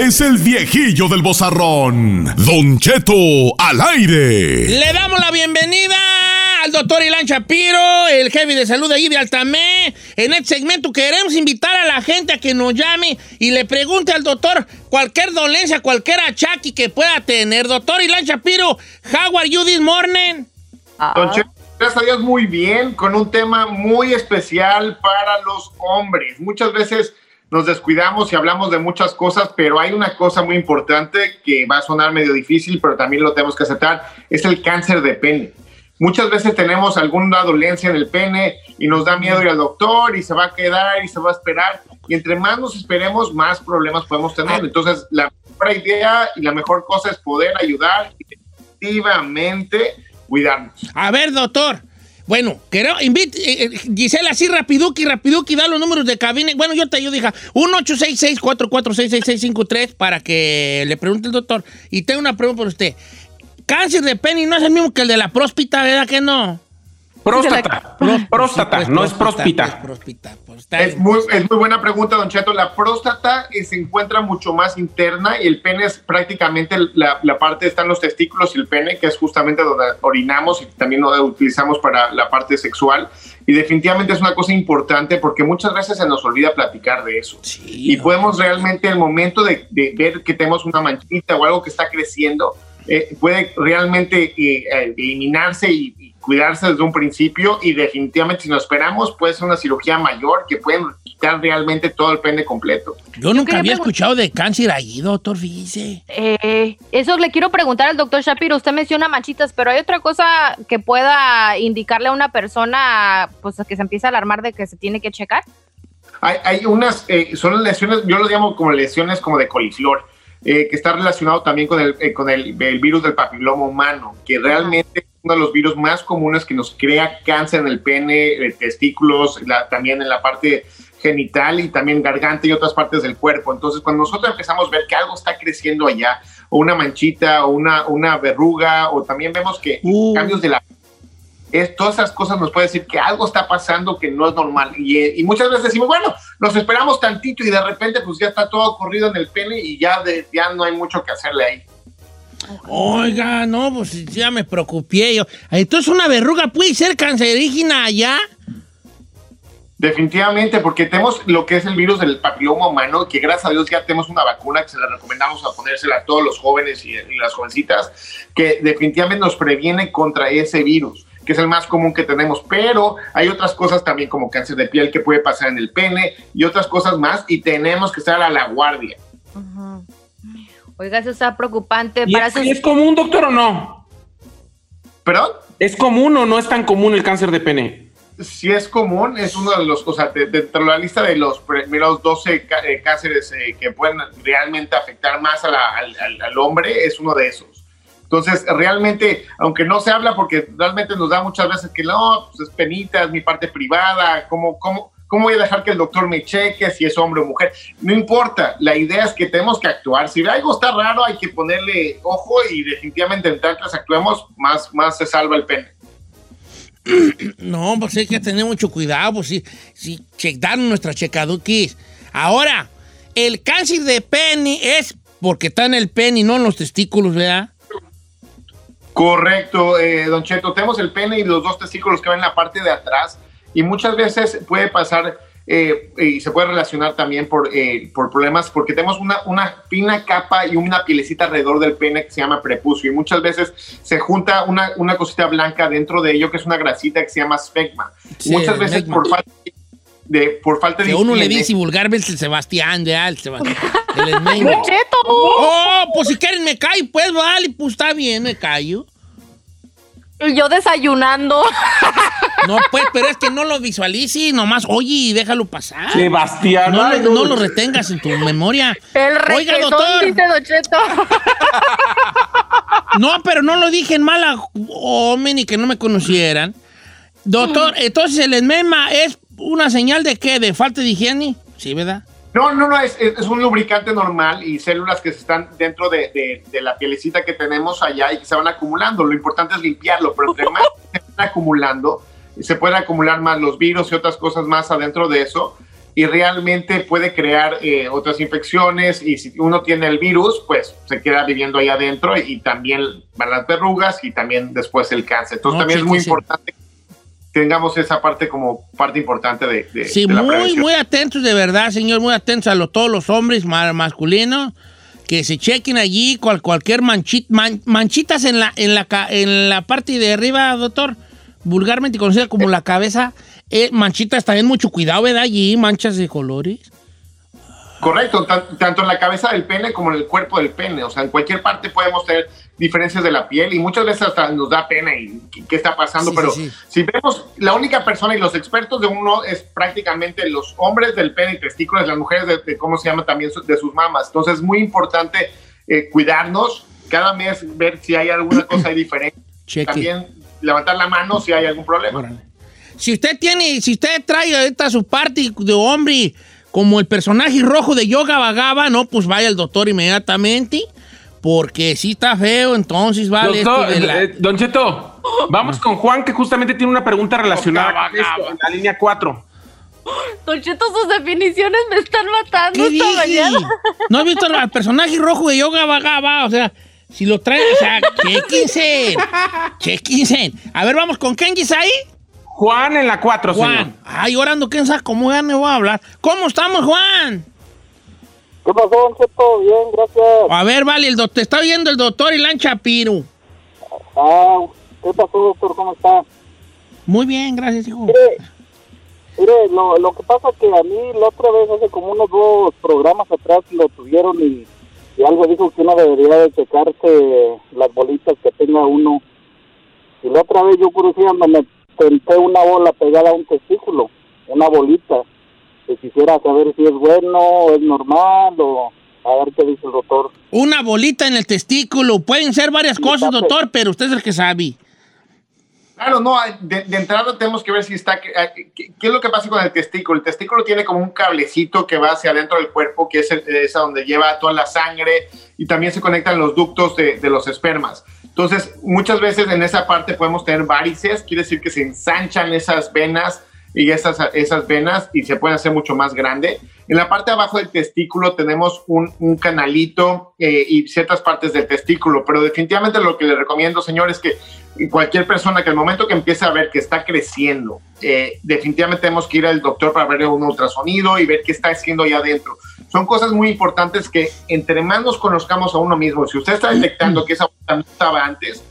es el viejillo del bozarrón, Don Cheto al aire. Le damos la bienvenida al doctor Ilan Shapiro, el jefe de salud de allí de Altamé. En este segmento queremos invitar a la gente a que nos llame y le pregunte al doctor cualquier dolencia, cualquier achaque que pueda tener. Doctor Ilan Shapiro, how are you this morning? Don Cheto, gracias a Dios muy bien, con un tema muy especial para los hombres. Muchas veces nos descuidamos y hablamos de muchas cosas, pero hay una cosa muy importante que va a sonar medio difícil, pero también lo tenemos que aceptar, es el cáncer de pene. Muchas veces tenemos alguna dolencia en el pene y nos da miedo ir al doctor y se va a quedar y se va a esperar. Y entre más nos esperemos, más problemas podemos tener. Entonces, la mejor idea y la mejor cosa es poder ayudar y efectivamente cuidarnos. A ver, doctor. Bueno, quiero invite, eh, eh, Gisela, así rapiduki, rapiduki, da los números de cabina. Bueno, yo te yo dije, 1-866-446-6653 para que le pregunte el doctor. Y tengo una pregunta para usted. Cáncer de pene no es el mismo que el de la próspita, ¿verdad que no? Próstata. próstata, no es próspita. Pues, próspita, pues, Es muy, es muy buena pregunta, Don Cheto. La próstata eh, se encuentra mucho más interna y el pene es prácticamente la, la parte, están los testículos y el pene, que es justamente donde orinamos y también lo utilizamos para la parte sexual. Y definitivamente es una cosa importante porque muchas veces se nos olvida platicar de eso. Sí, y podemos realmente, el momento de, de ver que tenemos una manchita o algo que está creciendo, eh, puede realmente eh, eh, eliminarse y, y cuidarse desde un principio y definitivamente si nos esperamos puede ser una cirugía mayor que pueden quitar realmente todo el pene completo. Yo nunca había escuchado de cáncer ahí, doctor, fíjese. Eh, eso le quiero preguntar al doctor Shapiro. Usted menciona manchitas, pero hay otra cosa que pueda indicarle a una persona pues, que se empieza a alarmar de que se tiene que checar. Hay, hay unas, eh, son lesiones, yo lo llamo como lesiones como de coliflor, eh, que está relacionado también con, el, eh, con el, el virus del papiloma humano, que realmente es uno de los virus más comunes que nos crea cáncer en el pene, eh, testículos, la- también en la parte genital y también garganta y otras partes del cuerpo. Entonces, cuando nosotros empezamos a ver que algo está creciendo allá, o una manchita, o una, una verruga, o también vemos que Uh. cambios de la es, todas esas cosas nos puede decir que algo está pasando que no es normal. Y, eh, y muchas veces decimos, bueno, nos esperamos tantito y de repente pues ya está todo corrido en el pene y ya, de- ya no hay mucho que hacerle ahí. Oiga, no, pues ya me preocupé yo. Entonces una verruga puede ser cancerígena allá. Definitivamente, porque tenemos lo que es el virus del papiloma humano, que gracias a Dios ya tenemos una vacuna que se la recomendamos a ponérsela a todos los jóvenes y, y las jovencitas, que definitivamente nos previene contra ese virus, que es el más común que tenemos. Pero hay otras cosas también como cáncer de piel que puede pasar en el pene y otras cosas más, y tenemos que estar a la guardia. Oiga, eso está preocupante. ¿Y Para es, es común, doctor, o no? ¿Perdón? ¿Es común o no es tan común el cáncer de pene? si es común, es uno de los, o sea, de- dentro de la lista de los primeros 12 ca- eh, cánceres eh, que pueden realmente afectar más a la- al, al- al hombre, es uno de esos. Entonces, realmente, aunque no se habla, porque realmente nos da muchas veces que no, pues es penita, es mi parte privada, ¿cómo, cómo, ¿cómo voy a dejar que el doctor me cheque si es hombre o mujer? No importa, la idea es que tenemos que actuar. Si algo está raro, hay que ponerle ojo y definitivamente antes actuemos, más, más se salva el pene. No, pues hay que tener mucho cuidado, pues sí, sí, checar nuestra checaduquis. Ahora, el cáncer de pene es porque está en el pene no en los testículos, ¿verdad? Correcto, eh, Don Cheto. Tenemos el pene y los dos testículos que van en la parte de atrás y muchas veces puede pasar eh, y se puede relacionar también por, eh, por problemas porque tenemos una, una fina capa y una pielecita alrededor del pene que se llama prepucio y muchas veces se junta una, una cosita blanca dentro de ello que es una grasita que se llama smegma. Sí, muchas veces por falta de, por falta de Que uno le dice vulgarmente el Sebastián, ¿verdad? El Sebastián. El esmeño. ¡Don Cheto! Oh, pues si quieren me cae, pues vale, pues está bien, me callo. Y yo desayunando. No, pues, pero es que no lo visualices, nomás oye y déjalo pasar. Sebastián. No, lo- no lo retengas en tu memoria. El Oiga, doctor. dice Don Cheto. No, pero no lo dije en mala hombre ni que no me conocieran. Doctor, entonces el esmema es una señal de qué? ¿De falta de higiene? Sí, ¿verdad? No, no, no, es, es- un lubricante normal y células que se están dentro de, de- de la pielecita que tenemos allá y que se van acumulando. Lo importante es limpiarlo, pero entre más se van acumulando, se pueden acumular más los virus y otras cosas más adentro de eso. y realmente puede crear eh, otras infecciones y si uno tiene el virus, pues se queda viviendo ahí adentro y, también van las verrugas y también después el cáncer. Entonces también es muy importante tengamos esa parte como parte importante de, de Sí, muy, muy atentos de verdad, señor, muy atentos a todos los hombres masculinos que se chequen allí cual, cualquier manchita, manchitas en la, en, la, en la parte de arriba, doctor, vulgarmente conocida como la cabeza eh, manchitas también mucho cuidado, ¿verdad? Allí, manchas de colores. Correcto, tanto en la cabeza del pene como en el cuerpo del pene. O sea, en cualquier parte podemos tener diferencias de la piel y muchas veces hasta nos da pena y qué está pasando. pero si vemos, la única persona y los expertos de uno es prácticamente los hombres del pene y testículos, las mujeres de, cómo se llama también de sus mamas. Entonces es muy importante eh, cuidarnos, cada mes ver si hay alguna cosa diferente. También levantar la mano si hay algún problema. Si usted tiene, si usted trae ahorita su parte de hombre como el personaje rojo de Yoga Vagaba, no, pues vaya al doctor inmediatamente. Porque si está feo, entonces vale. Doctor, eh, don Cheto, vamos con Juan, que justamente tiene una pregunta relacionada con la línea 4. Don Cheto, sus definiciones me están matando esta mañana. ¿No has visto al personaje rojo de Yoga Vagaba? O sea, si lo trae, o sea, chequense. chequense. A ver, vamos con Kenji ahí. Juan en la 4, Juan. Ay, orando, ¿quién sabe cómo ya me voy a hablar? ¿Cómo estamos, Juan? ¿Qué pasó, Don Bien, gracias. A ver, vale, el doctor, está viendo el doctor Ilan Chapiro. Ah, ¿qué pasó, doctor? ¿Cómo está? Muy bien, gracias, hijo. Mire, mire lo, lo que pasa que a mí la otra vez, hace como unos dos programas atrás, lo tuvieron y, y algo dijo que uno debería de checarse las bolitas que tenga uno. Y la otra vez yo por me senté una bola pegada a un testículo, una bolita. Que quisiera saber si es bueno, es normal o a ver qué dice el doctor. Una bolita en el testículo. Pueden ser varias cosas, doctor, pero usted es el que sabe. Claro, no, de, entrada tenemos que ver si está, qué, es lo que pasa con el testículo. El testículo tiene como un cablecito que va hacia adentro del cuerpo, que es, el, donde lleva toda la sangre y también se conectan los ductos de, de los espermas. Entonces, muchas veces en esa parte podemos tener varices, quiere decir que se ensanchan esas venas y esas, esas venas y se pueden hacer mucho más grande. En la parte de abajo del testículo tenemos un, un canalito eh, y ciertas partes del testículo, pero definitivamente lo que le recomiendo, señor, es que cualquier persona que el momento que empiece a ver que está creciendo, eh, definitivamente tenemos que ir al doctor para ver un ultrasonido y ver qué está haciendo ahí adentro. Son cosas muy importantes que entre más nos conozcamos a uno mismo, si usted está detectando que esa no estaba antes,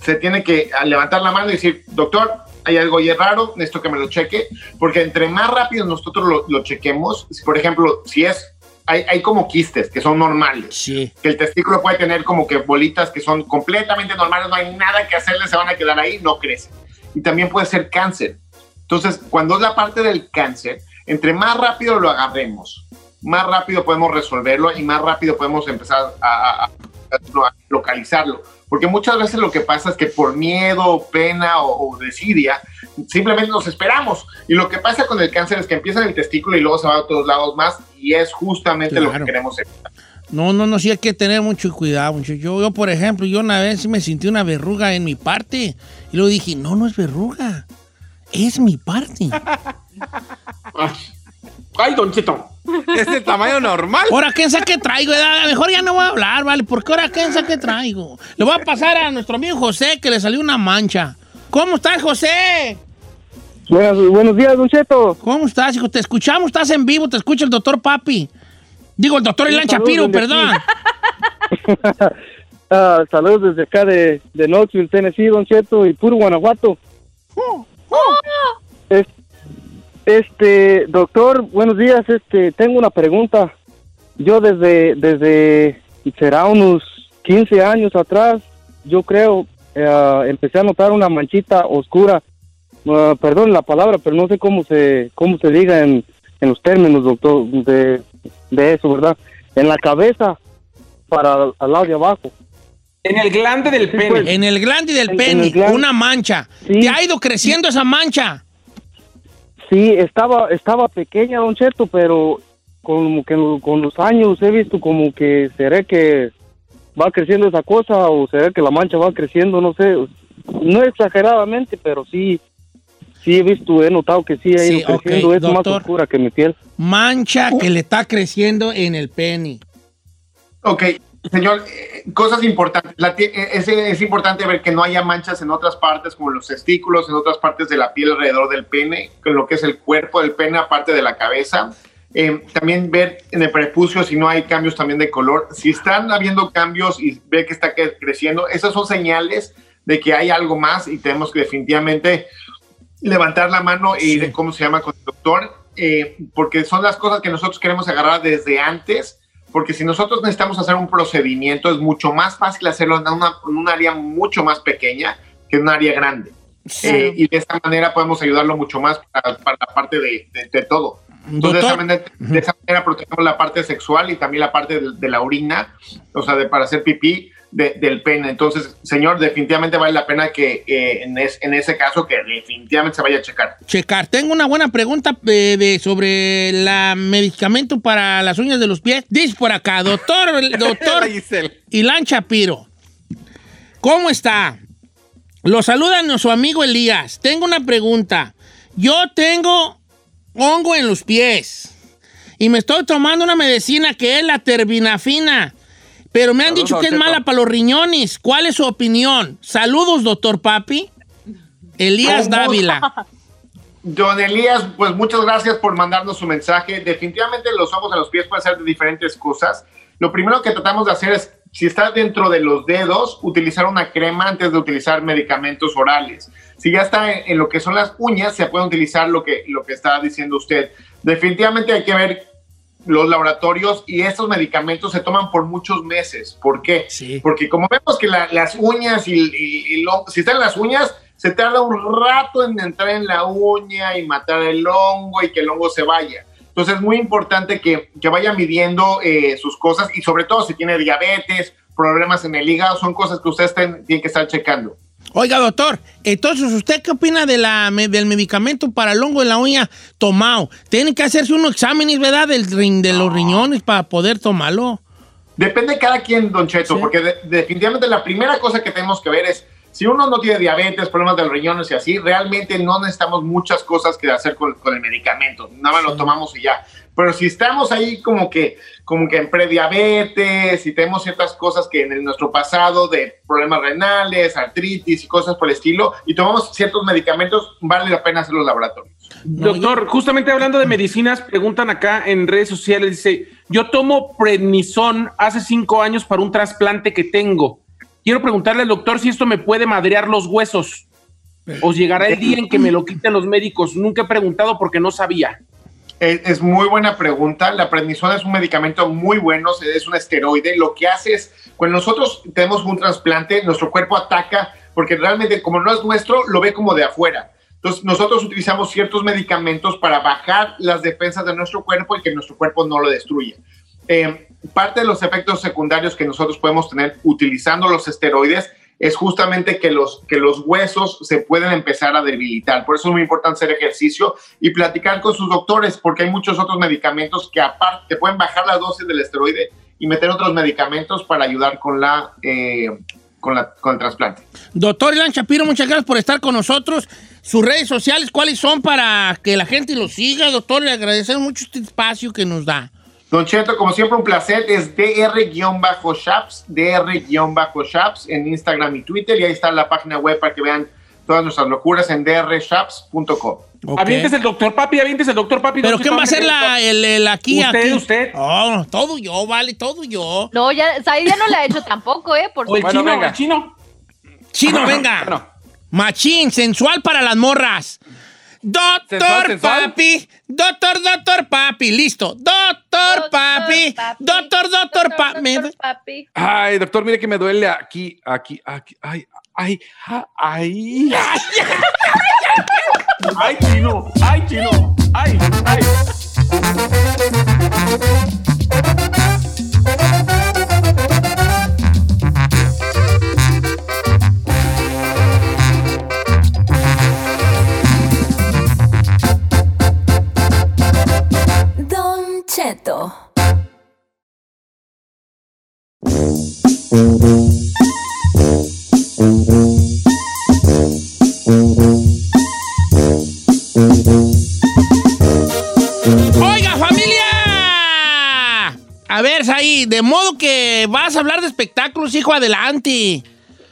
se tiene que levantar la mano y decir, doctor, hay algo ahí raro, necesito que me lo cheque, porque entre más rápido nosotros lo, lo chequemos, por ejemplo, si es hay, hay, como quistes que son normales. Sí. Que el testículo puede tener como que bolitas que son completamente normales, no hay nada que hacerle, se van a quedar ahí, no crecen. Y también puede ser cáncer. Entonces, cuando es la parte del cáncer, entre más rápido lo agarremos, más rápido podemos resolverlo y más rápido podemos empezar a, a localizarlo. Porque muchas veces lo que pasa es que por miedo, pena o, desidia, simplemente nos esperamos. Y lo que pasa con el cáncer es que empieza en el testículo y luego se va a todos lados más y es justamente lo que queremos evitar. No, no, no, sí hay que tener mucho cuidado, mucho. Yo, yo, por ejemplo, yo una vez me sentí una verruga en mi parte y luego dije, no, no es verruga, es mi parte. Ay, Don Chito. Es de tamaño normal. Ahora, ¿quién sabe qué traigo? Mejor ya no voy a hablar, ¿vale? Porque ahora, ¿quién sabe qué traigo? Le voy a pasar a nuestro amigo José, que le salió una mancha. ¿Cómo estás, José? Buenos, días, Don Cheto. ¿Cómo estás, hijo? Te escuchamos, estás en vivo, te escucha el doctor Papi. Digo, el doctor Ilan Chapiro, perdón. Ah, saludos desde acá de, de Knoxville, Tennessee, Don Cheto, y puro Guanajuato. Oh, oh. Este, doctor, buenos días. Este, tengo una pregunta. Yo desde, desde, será unos 15 años atrás, yo creo, eh, empecé a notar una manchita oscura. Uh, perdón la palabra, pero no sé cómo se, cómo se diga en, en los términos, doctor, de, de eso, ¿verdad? En la cabeza, para al lado de abajo. En el glande del pene. Pues. en el glande del pene, una mancha. ¿Te ha ido creciendo esa mancha? Sí, estaba, estaba pequeña, don Cheto, pero como que con los años he visto como que será que va creciendo esa cosa o será que la mancha va creciendo, no sé, no exageradamente, pero sí. sí he visto, he notado que sí ha ido Sí, creciendo, es más oscura que mi piel. Mancha que le está creciendo en el pene. Ok, señor, eh, cosas importantes. La eh, es, es importante ver que no haya manchas en otras partes, como los testículos, en otras partes de la piel alrededor del pene, con lo que es el cuerpo del pene, aparte de la cabeza. Eh, también ver en el prepucio si no hay cambios también de color. Si están habiendo cambios y ve que está creciendo, esas son señales de que hay algo más y tenemos que definitivamente levantar la mano e ir, ¿cómo se llama?, con el doctor, eh, porque son las cosas que nosotros queremos agarrar desde antes, porque si nosotros necesitamos hacer un procedimiento, es mucho más fácil hacerlo en, una- en un área mucho más pequeña que en un área grande. Eh, y de esta manera podemos ayudarlo mucho más para, para la parte de, de- de todo. Entonces, de, esa manera, de esa manera protegemos la parte sexual y también la parte de, de la orina, o sea, de, para hacer pipí de- del pene. Entonces, señor, definitivamente vale la pena que eh, en, es- en ese caso que definitivamente se vaya a checar. Checar. Tengo una buena pregunta eh, de, sobre la medicamento para las uñas de los pies. Dice por acá, doctor, doctor. Ilan Chapiro. ¿Cómo está? Lo saluda su amigo Elías. Tengo una pregunta. Yo tengo hongo en los pies y me estoy tomando una medicina que es la terbinafina. Pero me han Saludos, dicho que es mala para los riñones. ¿Cuál es su opinión? Saludos, doctor Papi. Elías Dávila. Don Elías, pues muchas gracias por mandarnos su mensaje. Definitivamente los ojos a los pies pueden ser de diferentes cosas. Lo primero que tratamos de hacer es, si está dentro de los dedos, utilizar una crema antes de utilizar medicamentos orales. Si ya está en, en lo que son las uñas, se puede utilizar lo que, lo que está diciendo usted. Definitivamente hay que ver los laboratorios y estos medicamentos se toman por muchos meses. ¿Por qué? Sí. Porque como vemos que la- las uñas y, y- y lo- si están las uñas, se tarda un rato en entrar en la uña y matar el hongo y que el hongo se vaya. Entonces es muy importante que, que vaya midiendo eh, sus cosas y sobre todo si tiene diabetes, problemas en el hígado, son cosas que usted estén- tiene que estar checando. Oiga, doctor, entonces, ¿usted qué opina de la, del medicamento para el hongo en la uña tomado? Tiene que hacerse unos exámenes, ¿verdad? Del, de los riñones para poder tomarlo. Depende de cada quien, Don Cheto, Sí. porque de- definitivamente la primera cosa que tenemos que ver es si uno no tiene diabetes, problemas de los riñones y así, realmente no necesitamos muchas cosas que hacer con, con el medicamento. Nada más lo tomamos y ya. Pero si estamos ahí como que, como que en prediabetes y tenemos ciertas cosas que en el- nuestro pasado de problemas renales, artritis y cosas por el estilo, y tomamos ciertos medicamentos, vale la pena hacer los laboratorios. Doctor, justamente hablando de medicinas, preguntan acá en redes sociales, dice, yo tomo prednisón hace cinco años para un trasplante que tengo. Quiero preguntarle al doctor si esto me puede madrear los huesos. ¿O llegará el día en que me lo quiten los médicos? Nunca he preguntado porque no sabía. Es, muy buena pregunta. La prednisona es un medicamento muy bueno, es un esteroide. Lo que hace es, cuando nosotros tenemos un trasplante, nuestro cuerpo ataca, porque realmente como no es nuestro, lo ve como de afuera. Entonces, nosotros utilizamos ciertos medicamentos para bajar las defensas de nuestro cuerpo y que nuestro cuerpo no lo destruya. Eh, parte de los efectos secundarios que nosotros podemos tener utilizando los esteroides es justamente que los, que los huesos se pueden empezar a debilitar. Por eso es muy importante hacer ejercicio y platicar con sus doctores, porque hay muchos otros medicamentos que aparte te pueden bajar la dosis del esteroide y meter otros medicamentos para ayudar con, la, eh, con, la, con el trasplante. Doctor Ilan Shapiro, muchas gracias por estar con nosotros. Sus redes sociales, ¿cuáles son para que la gente lo siga? Doctor, le agradecemos mucho este espacio que nos da. Don Cheto, como siempre, un placer. Es dr-shaps, dr-shaps en Instagram y Twitter. Y ahí está la página web para que vean todas nuestras locuras en drshaps.com. Ok. Avientes el doctor papi, avientes el doctor papi. ¿Pero quién va a ser la, el, el aquí? Usted, aquí? usted. Oh, todo yo, vale, todo yo. No, ya, ya no la ha hecho tampoco, ¿eh? Por O el Bueno, chino, venga. el chino. Chino, venga. Bueno. Machín, sensual para las morras. Doctor. Papi, doctor, doctor Papi, listo. Doctor Papi, doctor, doctor Papi. Doctor Papi. Ay, doctor, mire que me duele aquí, aquí, aquí. Ay, ay, ay. Ay, chino, ay, chino, ay, ay. De modo que vas a hablar de espectáculos, hijo, adelante.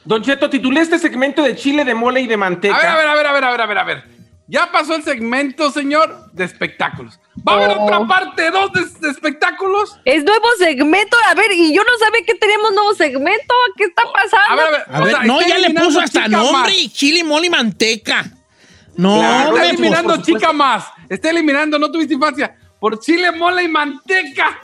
Don Cheto, titulé este segmento de chile de mole y de manteca. A ver, a ver, a ver, a ver, a ver, a ver, a ver. Ya pasó el segmento, señor, de espectáculos. ¿Va a haber Oh. otra parte dos de, de espectáculos? Es nuevo segmento, a ver, y yo no sabía que teníamos nuevo segmento, ¿qué está pasando? A ver, a ver. A ver, sea, no, ya le eliminando puso hasta chica nombre, más. chile, mole y manteca. No, Claro, Está eliminando chica más. Está eliminando, no tuviste infancia. Por chile, mole y manteca.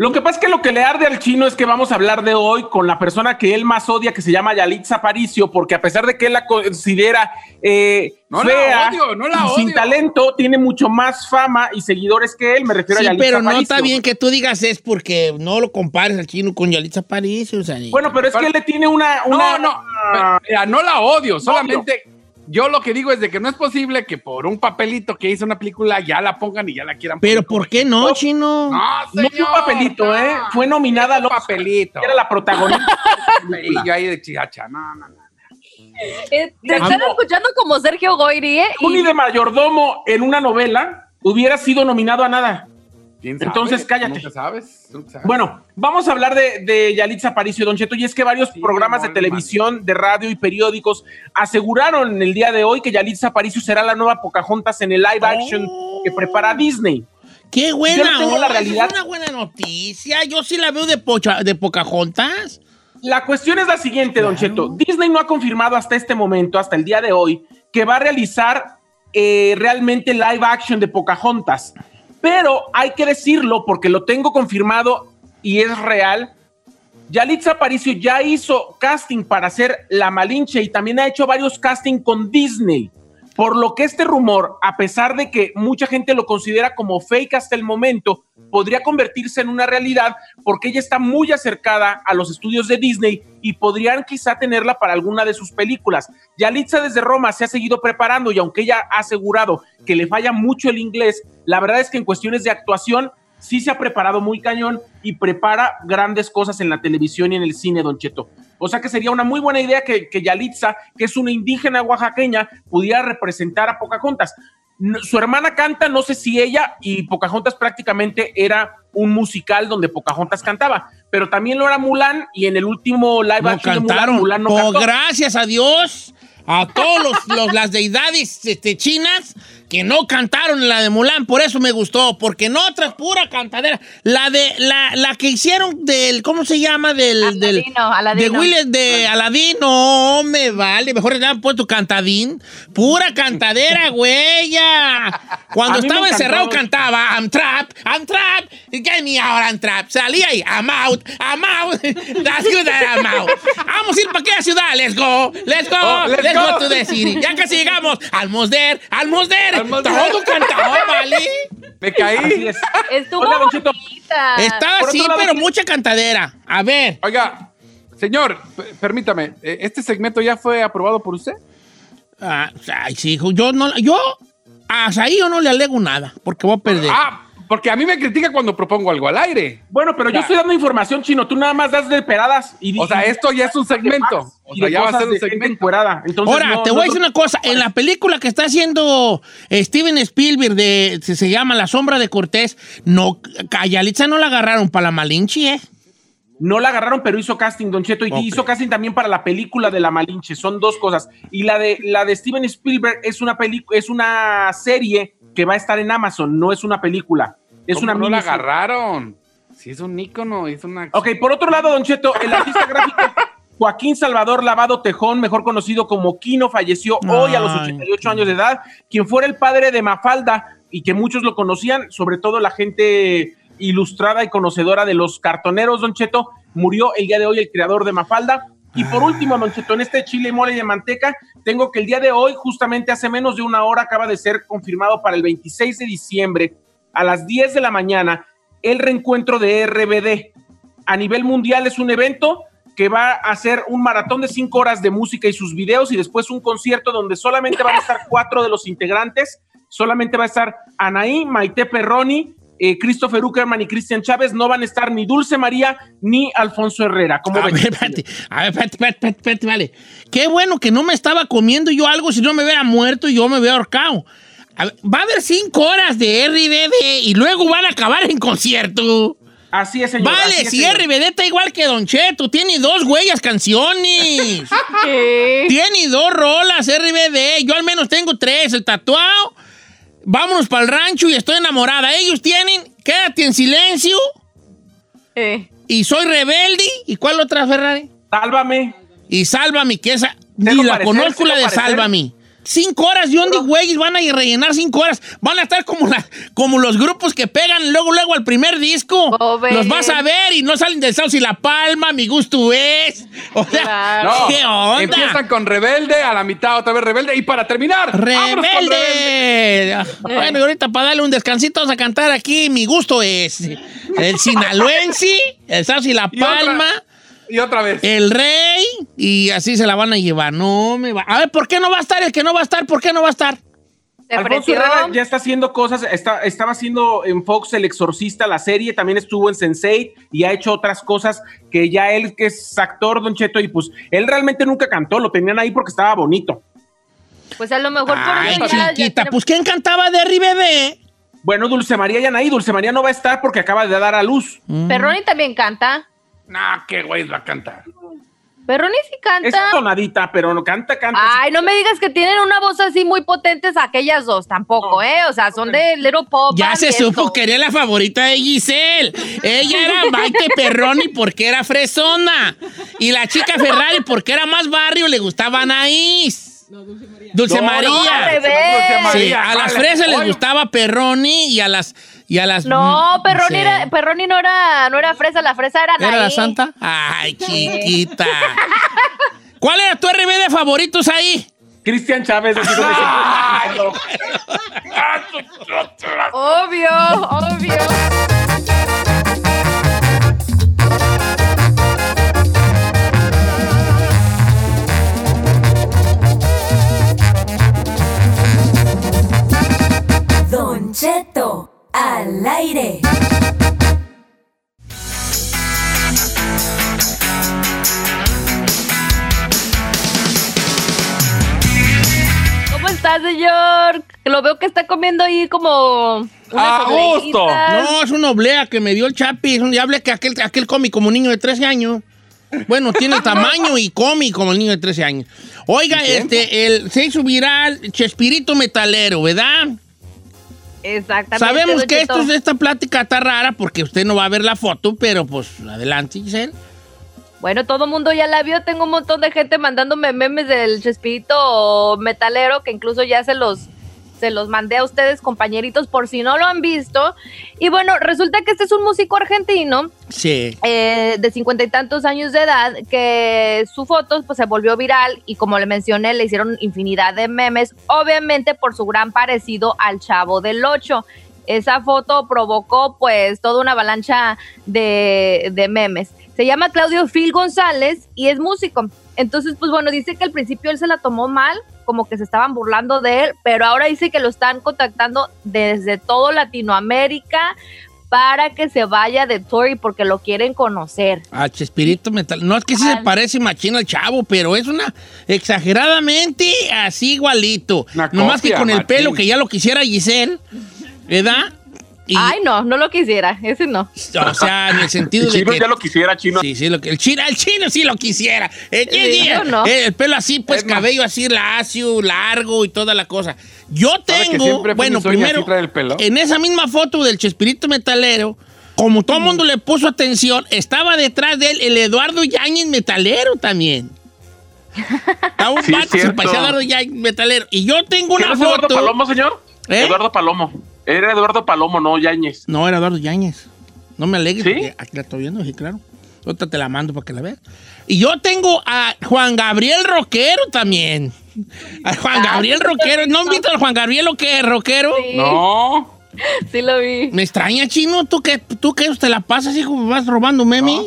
Lo que pasa es que lo que le arde al chino es que vamos a hablar de hoy con la persona que él más odia, que se llama Yalitza Aparicio, porque a pesar de que él la considera eh, No la fea odio, no la y sin odio. talento, tiene mucho más fama y seguidores que él. Me refiero Sí, a Yalitza pero no Aparicio. está bien que tú digas es porque no lo compares al chino con Yalitza París. O sea, Bueno, pero es que él le tiene una. una No, no. pero, mira, no la odio. Solamente yo lo que digo es de que no es posible que por un papelito que hizo una película ya la pongan y ya la quieran pero ¿por qué no, chino? No, No fue un señor, papelito, no. ¿eh? Fue nominada al Un Oscar. papelito. Era la protagonista. Y yo ahí de chigacha. No, no, no. Eh, te están escuchando como Sergio Goyri, ¿eh? Uni de mayordomo en una novela hubiera sido nominado a nada. ¿Quién sabe? Entonces, cállate. Nunca sabes. nunca sabes. Bueno, vamos a hablar de, de Yalitza Aparicio, Don Cheto, y es que varios Sí, programas de televisión, de radio y periódicos aseguraron el día de hoy que Yalitza Aparicio será la nueva Pocahontas en el live action Oh. que prepara Disney. Qué Yo buena no tengo la realidad. Es una buena noticia. Yo sí la veo de, pocha, de Pocahontas. La cuestión es la siguiente, Don Cheto. Disney no ha confirmado hasta este momento, hasta el día de hoy, que va a realizar eh, realmente live action de Pocahontas. Pero hay que decirlo porque lo tengo confirmado y es real. Yalitza Aparicio ya hizo casting para hacer La Malinche y también ha hecho varios casting con Disney. Por lo que este rumor, a pesar de que mucha gente lo considera como fake hasta el momento, podría convertirse en una realidad porque ella está muy acercada a los estudios de Disney y podrían quizá tenerla para alguna de sus películas. Yalitza desde Roma se ha seguido preparando y aunque ella ha asegurado que le falla mucho el inglés, la verdad es que en cuestiones de actuación sí se ha preparado muy cañón y prepara grandes cosas en la televisión y en el cine, Don Cheto. O sea que sería una muy buena idea que, que Yalitza, que es una indígena oaxaqueña, pudiera representar a Pocahontas. No- Su hermana canta, no sé si ella, y Pocahontas prácticamente era un musical donde Pocahontas cantaba, pero también lo era Mulan, y en el último live No action de cantaron. Mulan, Mulan no Oh, cantó. gracias a Dios, a todos los, los- las deidades este, chinas que no cantaron la de Mulan, por eso me gustó, porque en otras pura cantadera. La de la, la que hicieron del ¿cómo se llama? del del Aladino, Aladino. de Will de Aladín, no me vale, mejor le han puesto cantadín, pura cantadera, güey. ya. Cuando estaba encerrado cantaba I'm trapped, I'm trapped, get me out, I'm trapped. Salía ahí, I'm out, I'm out, that's good that I'm out. Vamos a ir para aquella ciudad, let's go, let's go, Oh, let's let's, go. go. to the city. Ya casi llegamos, almost there, almost there. Todo cantado, ¿vale? Me caí. Es. Estuvo Oiga, bonita. Estaba Por así, pero ¿qué- mucha cantadera. A ver, Oiga, señor, permítame. eh, ¿Este segmento ya fue aprobado por usted? ah, ay, sí, hijo, yo no, yo, hasta ahí yo no le alego nada, porque voy a perder. Ah, porque a mí me critica cuando propongo algo al aire. Bueno, pero yo estoy dando información, Chino. Tú nada más das de peradas. Y, O sea, esto ya es un segmento. O sea, ya va a ser un segmento. Entonces, Ahora, no- te no- voy a decir una cosa. En la película que está haciendo eh, Steven Spielberg, de, se, se llama La sombra de Cortés, no, a Yalitza no la agarraron para la Malinche, ¿eh? No la agarraron, pero hizo casting, Don Cheto, y hizo casting también para la película de La Malinche. Son dos cosas. Y la de la de Steven Spielberg es una película, es una serie que va a estar en Amazon, no es una película. Es ¿Cómo una no la agarraron. Sí, es un ícono, es una... Ok, por otro lado, Don Cheto, el artista gráfico Joaquín Salvador Lavado Tejón, mejor conocido como Kino, falleció hoy a los Ay. 88 años de edad, quien fuera el padre de Mafalda y que muchos lo conocían, sobre todo la gente ilustrada y conocedora de los cartoneros, Don Cheto, murió el día de hoy el creador de Mafalda. Y por último, Don Cheto, en este chile mole de manteca, tengo que el día de hoy, justamente hace menos de una hora, acaba de ser confirmado para el 26 de diciembre a las 10 de la mañana el reencuentro de RBD. A nivel mundial es un evento que va a hacer un maratón de cinco horas de música y sus videos y después un concierto donde solamente van a estar cuatro de los integrantes. Solamente va a estar Anaí, Maite Perroni, eh, Christopher Uckerman y Cristian Chávez. No van a estar ni Dulce María ni Alfonso Herrera. ¿Cómo A ven? ver, espérate, a ver, espérate, espérate, espérate, espérate, vale. Qué bueno que no me estaba comiendo yo algo si no me hubiera muerto y yo me hubiera ahorcado. A ver, va a haber cinco horas de RBD y luego van a acabar en concierto. Así es, señor. Vale, es, si señor. RBD está igual que Don Cheto, tiene dos huellas canciones. tiene dos rolas RBD, yo al menos tengo tres, el tatuado, vámonos para el rancho y estoy enamorada. Ellos tienen Quédate en silencio Eh, y Soy rebelde. ¿Y cuál otra, Ferrari? Sálvame. Y Sálvame, que esa, ni la parecer, conozco cero la de parecer. Sálvame. Cinco horas, ¿y dónde, güeyes? Van a rellenar cinco horas. Van a estar como, la- como los grupos que pegan luego, luego al primer disco. Los vas a ver y no salen del Sauce y La Palma, Mi Gusto Es. O sea, Claro. No, ¿qué onda? empiezan con Rebelde, a la mitad otra vez Rebelde, y para terminar, ¡Rebelde! Ah, Bueno, y ahorita para darle un descansito vamos a cantar aquí. Mi gusto es el sinaloense, el Sauce y La Y Palma. Y otra vez. El rey, y así se la van a llevar. No me va. A ver, ¿por qué no va a estar el que no va a estar? ¿Por qué no va a estar? ¿Te Alfonso? Herrera ya está haciendo cosas, está, estaba haciendo en Fox El Exorcista, la serie, también estuvo en Sense8 y ha hecho otras cosas que ya él, que es actor, Don Cheto, y pues él realmente nunca cantó, lo tenían ahí porque estaba bonito. Pues a lo mejor por Ay, eso ya- ya chiquita, tiene- pues ¿quién cantaba de Bebé? Bueno, Dulce María ya ahí, Dulce María no va a estar porque acaba de dar a luz. Perroni también canta. No, qué güey va a cantar. Perroni sí Es canta. tonadita, pero no canta, canta. Ay, no me digas que tienen una voz así muy potentes aquellas dos, tampoco, ¿eh? O sea, son de Little Pop. Ya se supo que era la favorita de Giselle. Ella era Maite Perroni porque era fresona. Y la chica Ferrari porque era más barrio le gustaba Anaís. Dulce No, María. no, al revés. Dulce Sí, María, a las fresas les gustaba Perroni y a las y a las No, Perroni, Sí. era, Perroni no era, no era fresa, la fresa era ¿Era la Anaí. santa? Ay, chiquita. ¿Cuál era tu RB de favoritos ahí? Cristian Chávez, así como dice, Ay, no. Obvio, obvio. Don Cheto al aire. ¿Cómo está, señor? Lo veo que está comiendo ahí como A gusto. No, es una oblea que me dio el Chapi. Es un diable que aquel, aquel come como un niño de 13 años. Bueno, tiene tamaño y come como el niño de 13 años. Oiga, este, el, se hizo viral Chespirito Metalero, ¿verdad? Exactamente. Sabemos que esto, esta plática está rara porque usted no va a ver la foto, pero pues adelante, Giselle. Bueno, todo el mundo ya la vio. Tengo un montón de gente mandándome memes del Chespirito metalero que incluso ya se los, se los mandé a ustedes, compañeritos, por si no lo han visto. Y bueno, resulta que este es un músico argentino Sí. eh, de cincuenta y tantos años de edad que su foto pues se volvió viral y como le mencioné le hicieron infinidad de memes, obviamente por su gran parecido al Chavo del Ocho. Esa foto provocó pues toda una avalancha de, de memes. Se llama Claudio Phil González y es músico. Entonces, pues bueno, dice que al principio él se la tomó mal, como que se estaban burlando de él, pero ahora dice que lo están contactando desde todo Latinoamérica para que se vaya de Tory porque lo quieren conocer. A Chespirito Metal. No es que sí se parece machino al chavo, pero es una exageradamente así igualito. Una Nomás que con el pelo que ya lo quisiera Giselle, ¿verdad? Y, Ay, no, no lo quisiera, ese no. O sea, en el sentido de que... lo quisiera, chino. Sí, sí, lo que, el, chino, el chino sí lo quisiera. Eh, ¿qué Sí, no. Eh, el pelo así, pues Es más- cabello así lacio, largo y toda la cosa. Yo ¿Sabe que tengo, bueno, primero, el en esa misma foto del Chespirito Metalero, como todo el mundo le puso atención, estaba detrás de él el Eduardo Yáñez Metalero también. Estaba un Sí, a Eduardo Yáñez Metalero. Y yo tengo ¿Quién una es Eduardo foto... Palomo, señor? ¿Eh? Eduardo Palomo. Era Eduardo Palomo, no Yáñez. No, era Eduardo Yáñez. No me alegres, ¿Sí? porque aquí la estoy viendo, sí, claro. Otra te la mando para que la veas. Y yo tengo a Juan Gabriel Roquero también. A Juan Ah, Gabriel Roquero. ¿No han visto a Juan Gabriel lo que es rockero? Sí, No. sí lo vi. Me extraña, chino. ¿Tú qué, tú qué te la pasas, hijo? ¿Vas robando memes?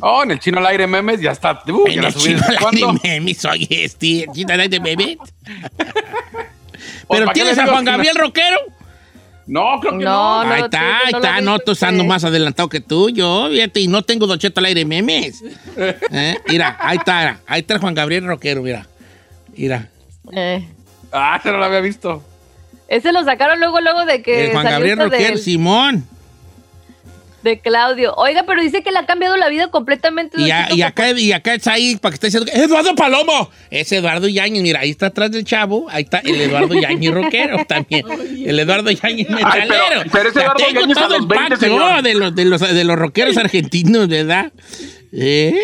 Oh, en el chino al aire memes ya está. Uh, ya en la el subí chino al aire cuándo. memes, oye, este, el chino al aire memes. Pues, ¿Pero ¿para qué tienes a Juan no? Gabriel Roquero? No, creo que No, no. no. ahí está, ahí no está. No, tú estando sí. más adelantado que tú, yo, fíjate, y no tengo Don Cheto al aire memes. ¿Eh? Mira, ahí está, ahí está el Juan Gabriel Roquero, mira. Mira, Eh, Ah, ese no lo había visto. ese lo sacaron luego, luego de que el Juan salió Gabriel Roquero, del- Simón. De Claudio. Oiga, pero dice que le ha cambiado la vida completamente. Y, a- y acá, y acá está ahí para que esté diciendo, Eduardo Palomo. Es Eduardo Yañez, mira, ahí está atrás del chavo, ahí está el Eduardo Yañez rockero también. El Eduardo Yañez metalero. pero- pero ese Eduardo tengo Yáñez a todo los el 20, pack, señor. ¿no? de, los, de, los, de los rockeros argentinos, ¿verdad? Eh,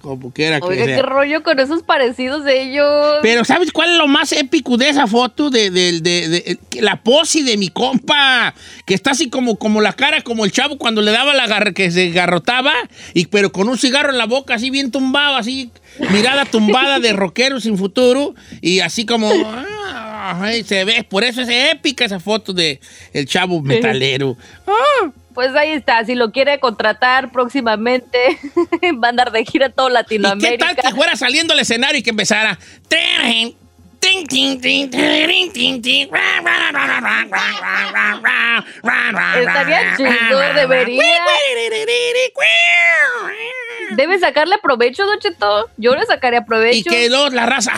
como quiera que Oiga, sea. qué rollo con esos parecidos de ellos. Pero ¿sabes cuál es lo más épico de esa foto? De, de- de- de- que la pose de mi compa, que está así como, como la cara, como el chavo cuando le daba la garra, que se garrotaba, y, pero con un cigarro en la boca, así bien tumbado, así, mirada tumbada de rockero sin futuro, y así como... ah, Ay, se ve, por eso es épica esa foto de el chavo metalero. Ah. Pues ahí está, si lo quiere contratar próximamente, va a andar de gira todo Latinoamérica. ¿Y qué tal que fuera saliendo al escenario y que empezara? Estaría chido, debería. Debe sacarle provecho, Don Cheto. Yo le sacaría Y provecho. que luego la raza,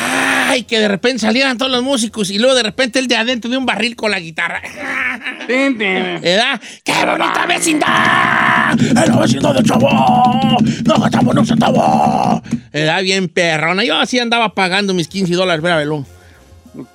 ay, que de repente salieran todos los músicos y luego de repente el de adentro de un barril con la guitarra. ¿Verdad? ¡Qué bonita vecindad! ¡Es la vecindad del chavo! ¡No gastamos un centavo! ¿Verdad? Bien perrona. Yo así andaba pagando mis 15 dólares, ver a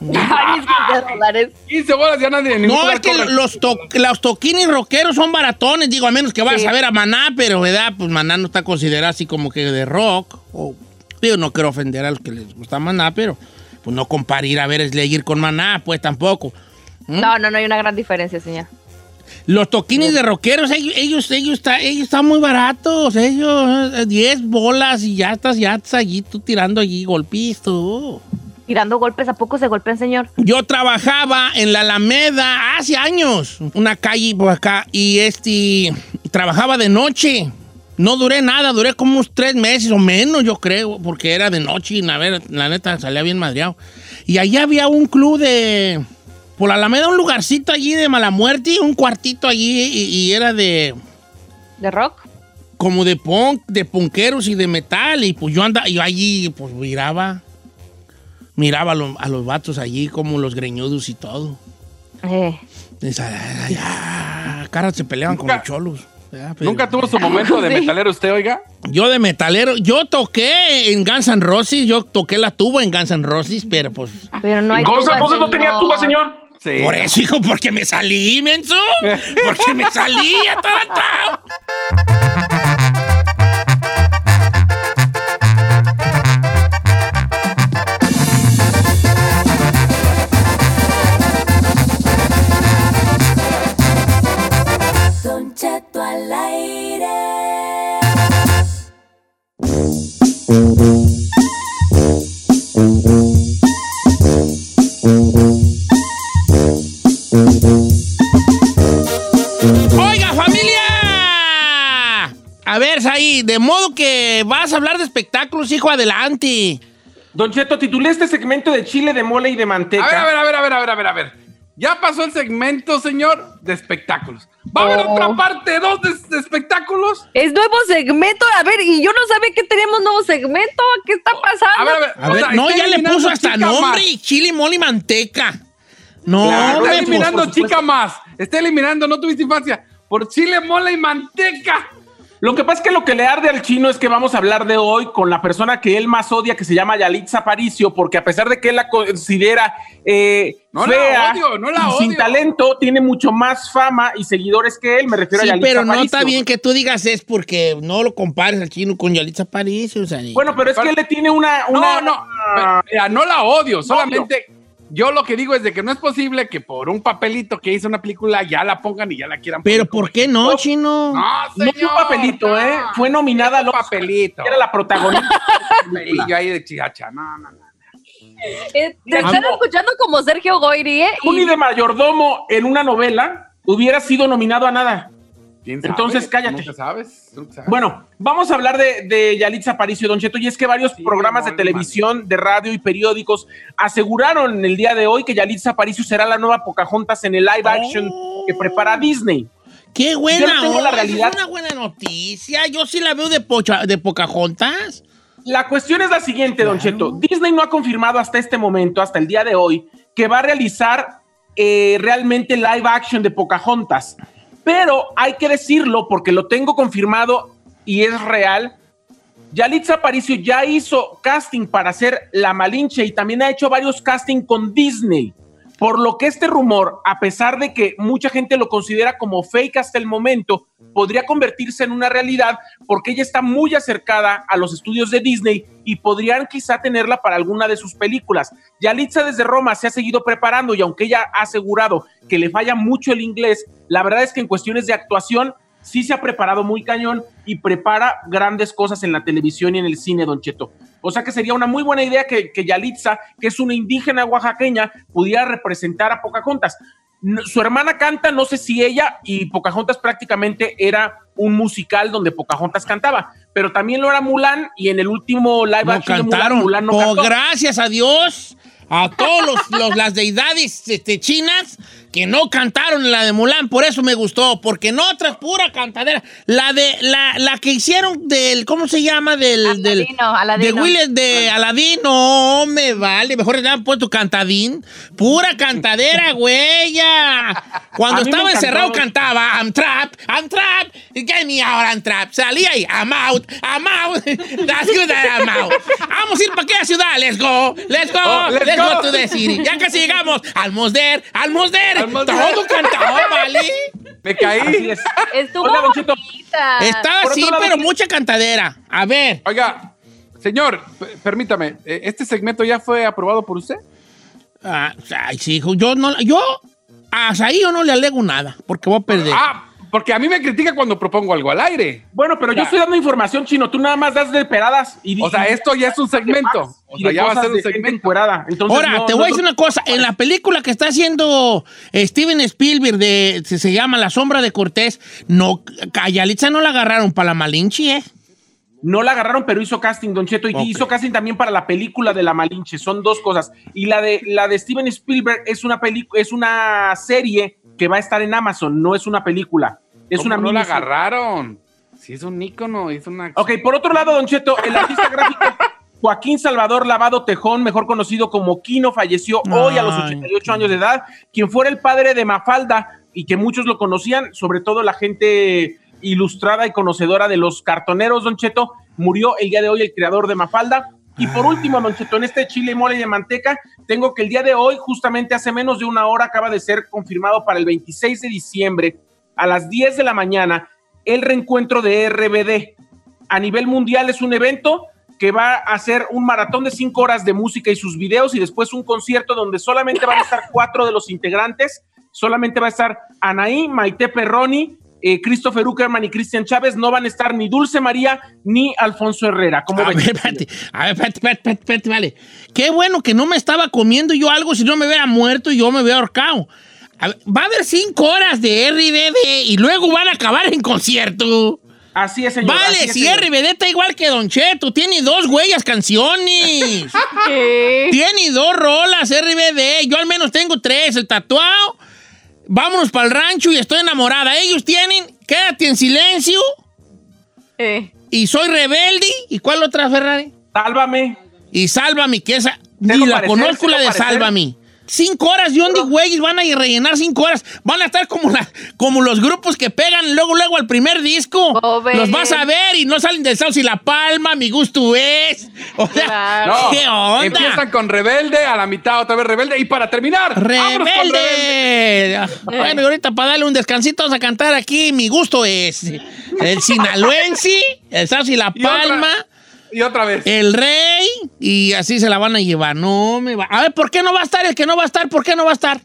dólares. 15 bolas ya nadie. No, es que los, to- los toquines rockeros son baratones, digo, a menos que vayas Sí. a ver a Maná, pero, ¿verdad? Pues Maná no está considerado así como que de rock. O, digo, no quiero ofender a los que les gusta Maná, pero pues no comparar ir a ver Slayer con Maná, pues tampoco. No, no, no hay una gran diferencia, señor. Los toquines de rockeros, ellos, ellos, ellos, está- ellos están muy baratos. Ellos, eh, 10 bolas y ya estás, ya estás allí, tú tirando allí golpisto. Tirando golpes, ¿a poco se golpean, señor? Yo trabajaba en la Alameda hace años, una calle por acá, y este, trabajaba de noche. No duré nada, duré como unos tres meses o menos, yo creo, porque era de noche y a ver, la neta salía bien madreado. Y allá había un club de, por la Alameda, un lugarcito allí de mala muerte, un cuartito allí, y, y era de, ¿De rock? como de punk, de punqueros y de metal. Y pues yo andaba, yo allí pues miraba, miraba a, los- a los vatos allí como los greñudos y todo. Eh. Esa- ay, ah, caras se peleaban con los cholos. Nunca tuvo su momento de metalero usted, oiga. Yo de metalero, yo toqué en Guns N' Roses, yo toqué la tuba en Guns N' Roses, pero pues... Pero no hay Gonza, tuba, ¿entonces no tenía tuba, señor? Sí. Por eso, hijo, porque me salí, menso. Porque me salí, atarantado. De modo que vas a hablar de espectáculos, hijo, adelante. Don Cheto, titulé este segmento de chile de mole y de manteca. A ver, a ver, a ver, a ver, a ver, a ver, a ver. Ya pasó el segmento, señor, de espectáculos. ¿Va a haber Oh. otra parte 2 de, de espectáculos? Es nuevo segmento. A ver, y yo no sabía que teníamos nuevo segmento. ¿Qué está pasando? A ver, a ver. A ver, sea, no, está ya le eliminando puso hasta nombre más. y chile, mole y manteca. No, Está hombre, eliminando pues, chica más. Está eliminando, no tuviste infancia. Por chile, mole y manteca. Lo que pasa es que lo que le arde al chino es que vamos a hablar de hoy con la persona que él más odia, que se llama Yalitza Aparicio, porque a pesar de que él la considera eh, No la fea odio, no la y sin odio. talento, tiene mucho más fama y seguidores que él. Me refiero Sí, a Yalitza pero no está bien que tú digas es porque no lo compares al chino con Yalitza Aparicio. O sea, Bueno, pero es que él le tiene una... una No, no. Mira, no la odio, solamente yo lo que digo es de que no es posible que por un papelito que hizo una película ya la pongan y ya la quieran pero ¿por qué no, chino? No, No señor. fue un papelito, no. ¿eh? Fue nominada al Un Oscar. papelito. Era la protagonista. papelillo ahí de chihacha. No, no, no. Eh, te están escuchando como Sergio Goyri, ¿eh? Juni Y- de mayordomo en una novela hubiera sido nominado a nada. ¿Quién sabe? Entonces, cállate. Nunca sabes. nunca sabes. Bueno, vamos a hablar de, de Yalitza Aparicio, Don Cheto, y es que varios Sí, programas de televisión, de radio y periódicos aseguraron el día de hoy que Yalitza Aparicio será la nueva Pocahontas en el live action Oh. que prepara Disney. Qué buena, Yo no la realidad. Es una buena noticia. Yo sí la veo de, pocha, de Pocahontas. La cuestión es la siguiente, Don Claro. Cheto. Disney no ha confirmado hasta este momento, hasta el día de hoy, que va a realizar eh, realmente live action de Pocahontas. Pero hay que decirlo porque lo tengo confirmado y es real. Yalitza Aparicio ya hizo casting para hacer La Malinche y también ha hecho varios casting con Disney. Por lo que este rumor, a pesar de que mucha gente lo considera como fake hasta el momento, podría convertirse en una realidad porque ella está muy acercada a los estudios de Disney y podrían quizá tenerla para alguna de sus películas. Yalitza desde Roma se ha seguido preparando y aunque ella ha asegurado que le falla mucho el inglés, la verdad es que en cuestiones de actuación sí se ha preparado muy cañón y prepara grandes cosas en la televisión y en el cine, Don Cheto. O sea que sería una muy buena idea que, que Yalitza, que es una indígena oaxaqueña, pudiera representar a Pocahontas. No- Su hermana canta, no sé si ella, y Pocahontas prácticamente era un musical donde Pocahontas cantaba, pero también lo era Mulan, y en el último live No action de Mulan, cantaron. Mulan no Oh, cantó. gracias a Dios, a todos los, los- las deidades este, chinas que no cantaron la de Mulan, por eso me gustó, porque en otras pura cantadera. La de la, la que hicieron del ¿cómo se llama? del del Aladino, Aladino. de Will de Aladín, no me vale, mejor le han puesto cantadín, pura cantadera, güey. Cuando estaba encerrado cantaba I'm trapped, I'm trapped, get me out, I'm trapped. Salía ahí, I'm out, I'm out, that's good that I'm out. Vamos a ir para aquella ciudad, let's go, let's go, Oh, let's let's, go. go. to the city. Ya casi llegamos. Almost there. Todo cantaba, ¿vale? Me Así caí. es. Estuvo Cheto, bonita. Estaba así, lado, pero mucha cantadera. A ver, Oiga, señor, permítame, eh, ¿este segmento ya fue aprobado por usted? ah, ay, sí, hijo, yo no, yo, hasta ahí yo no le alego nada, porque voy a perder. Ah, porque a mí me critica cuando propongo algo al aire. Bueno, pero yo estoy dando información, Chino. Tú nada más das de peradas. Y, O sea, esto ya es un segmento. O sea, ya va a ser un segmento. Entonces, Ahora, no- te no- voy a decir una cosa. En la película que está haciendo Steven Spielberg, de, se, se llama La sombra de Cortés, no, a Yalitza no la agarraron para la Malinche, ¿eh? No la agarraron, pero hizo casting, Don Cheto, y hizo casting también para la película de La Malinche. Son dos cosas. Y la de, la de Steven Spielberg es una, es una serie que va a estar en Amazon, no es una película. Es ¿Cómo una no la agarraron? Sí, es un ícono, es una... Ok, por otro lado, Don Cheto, el artista gráfico Joaquín Salvador Lavado Tejón, mejor conocido como Kino, falleció hoy a los Ay. 88 años de edad, quien fuera el padre de Mafalda y que muchos lo conocían, sobre todo la gente ilustrada y conocedora de los cartoneros, Don Cheto, murió el día de hoy el creador de Mafalda. Y por último, Don Cheto, en este chile y mole de manteca, tengo que el día de hoy, justamente hace menos de una hora, acaba de ser confirmado para el 26 de diciembre a las 10 de la mañana el reencuentro de RBD. A nivel mundial es un evento que va a ser un maratón de cinco horas de música y sus videos y después un concierto donde solamente van a estar cuatro de los integrantes. Solamente va a estar Anaí, Maite Perroni, eh, Christopher Uckerman y Cristian Chávez. No van a estar ni Dulce María ni Alfonso Herrera. ¿Cómo A ven? ver, espérate, a ver, espérate, espérate, espérate, espérate, vale. Qué bueno que no me estaba comiendo yo algo si no me hubiera muerto y yo me hubiera ahorcado. A ver, va a haber cinco horas de RBD y luego van a acabar en concierto. Así es, señor. Vale, es, si señor. RBD está igual que Don Cheto, tiene dos huellas canciones. tiene dos rolas RBD, yo al menos tengo tres, el tatuado, vámonos para el rancho y estoy enamorada. Ellos tienen, quédate en silencio Eh, y soy rebelde. ¿Y cuál otra Ferrari? Sálvame. Y Sálvame, que esa, ni la parecer, conozco la de parecer. Sálvame. Cinco horas, ¿y dónde, güeyes? Van a rellenar cinco horas. Van a estar como, la- como los grupos que pegan luego, luego al primer disco. Joven. Los vas a ver y no salen del Sauce y La Palma, mi gusto es. O sea, Claro. No, ¿qué onda? Empiezan con Rebelde, a la mitad otra vez Rebelde, y para terminar, con ¡Rebelde! Ah, Bueno, y ahorita para darle un descansito vamos a cantar aquí, mi gusto es el sinaloense, el Sauce y La Y otra. Palma. Y otra vez. El rey, y así se la van a llevar. No me va. A ver, ¿por qué no va a estar el que no va a estar? ¿Por qué no va a estar?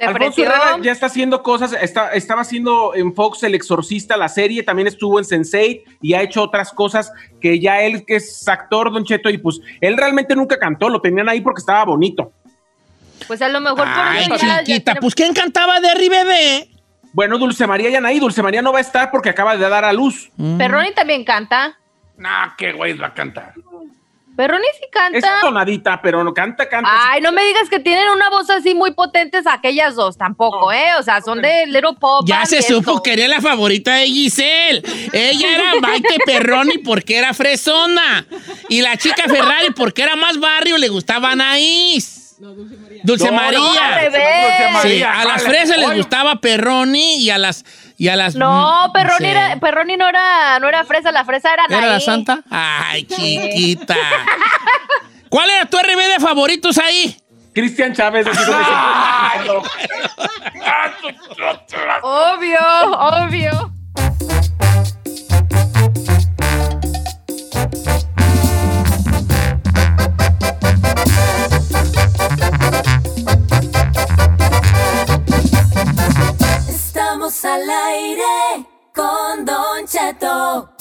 Alfonso. Herrera ya está haciendo cosas, está, estaba haciendo en Fox El Exorcista, la serie, también estuvo en Sense8 y ha hecho otras cosas que ya él, que es actor, Don Cheto, y pues él realmente nunca cantó, lo tenían ahí porque estaba bonito. Pues a lo mejor por Ay, eso ya- ya chiquita, tiene- pues ¿quién cantaba de RBD? Bueno, Dulce María ya ahí, Dulce María no va a estar porque acaba de dar a luz. Perroni también canta. No, qué güey va a cantar. Perroni sí Es canta. tonadita, pero no canta, canta. Ay, no me digas que tienen una voz así muy potentes aquellas dos, tampoco, ¿eh? O sea, son de Little Pop. Ya se supo que era la favorita de Giselle. Ella era Maite Perroni porque era fresona. Y la chica Ferrari porque era más barrio le gustaba Anaís. Dulce No, no, María. al revés. Dulce Sí, María, a las fresas les gustaba Perroni y a las Y a las... No, Perroni, sí. era, Perroni no era, no era fresa, la fresa era ¿Era la santa? Ay, chiquita. ¿Cuál era tu RB de favoritos ahí? Cristian Chávez, así como Obvio, obvio. Estamos al aire con Don Cheto.